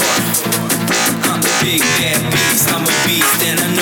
I'm the big bad beast, I'm a beast and I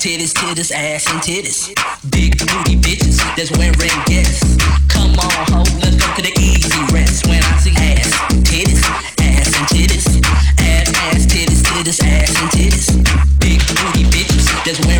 titties, titties, ass and titties. Big booty bitches that's wearing guests. Come on, ho, let's go to the easy rest. When I see ass, titties, ass and titties, ass, ass, titties, titties, ass and titties. Big booty bitches that's wearing